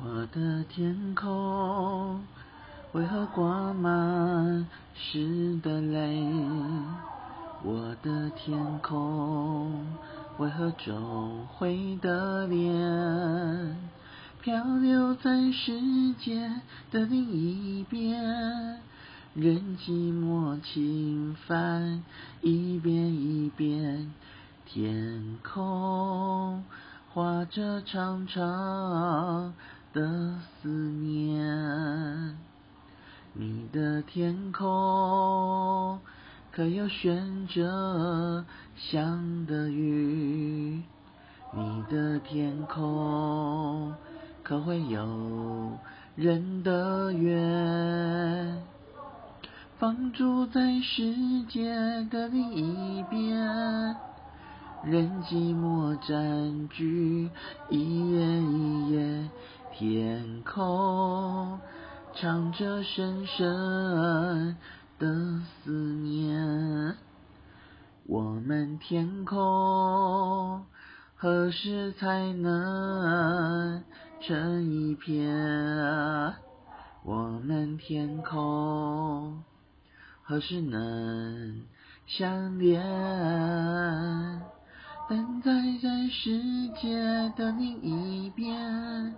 我的天空为何挂满湿的泪？我的天空为何皱灰的脸？漂流在世界的另一边，任寂寞侵犯一遍一遍，天空画着长长的思念。你的天空可有悬着香的雨？你的天空。可会有人的愿，放逐在世界的另一边，任寂寞占据一夜一夜，天空唱着深深的思念，我们天空何时才能？成一片，我们天空何时能相连？等待在世界的另一边，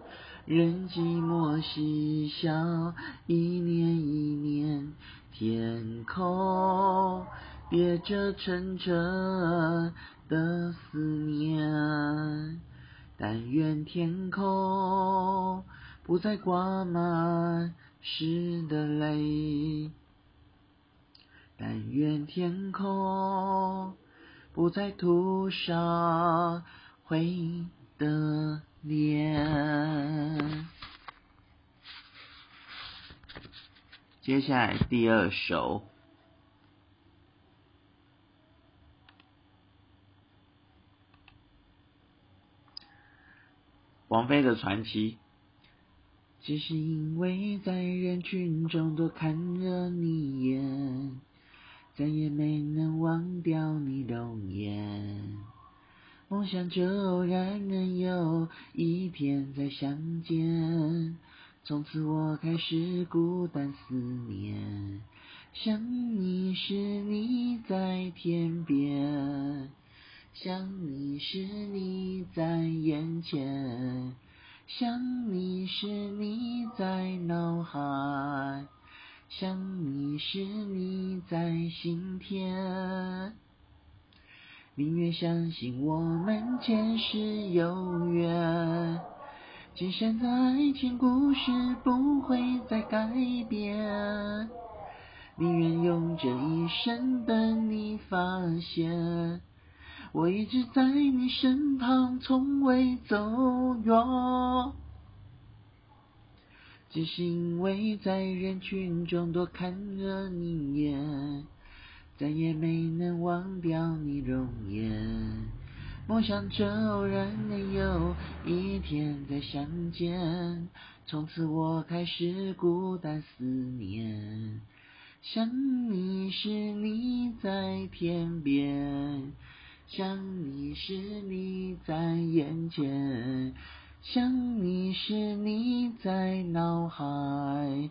任寂寞嬉笑一年一年，天空别着沉沉的思念。但愿天空不再挂满湿的泪，但愿天空不再涂上灰的脸。接下来第二首。王菲的传奇，只是因为在人群中多看了你一眼，再也没能忘掉你容颜。梦想着偶然能天再相见，从此我开始孤单思念，想你时你在天边。想你时你在眼前，想你时你在脑海，想你时你在心田。宁愿相信我们前世有缘，今生的爱情故事不会再改变。宁愿用这一生等你发现。我一直在你身旁，从未走远，只是因为在人群中多看了你一眼，再也没能忘掉你容颜。梦想着偶然能有一天再相见，从此我开始孤单思念，想你时你在天边。想你时你在眼前，想你时你在脑海，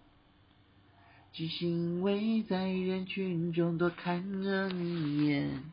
只是因为在人群中多看了你一眼。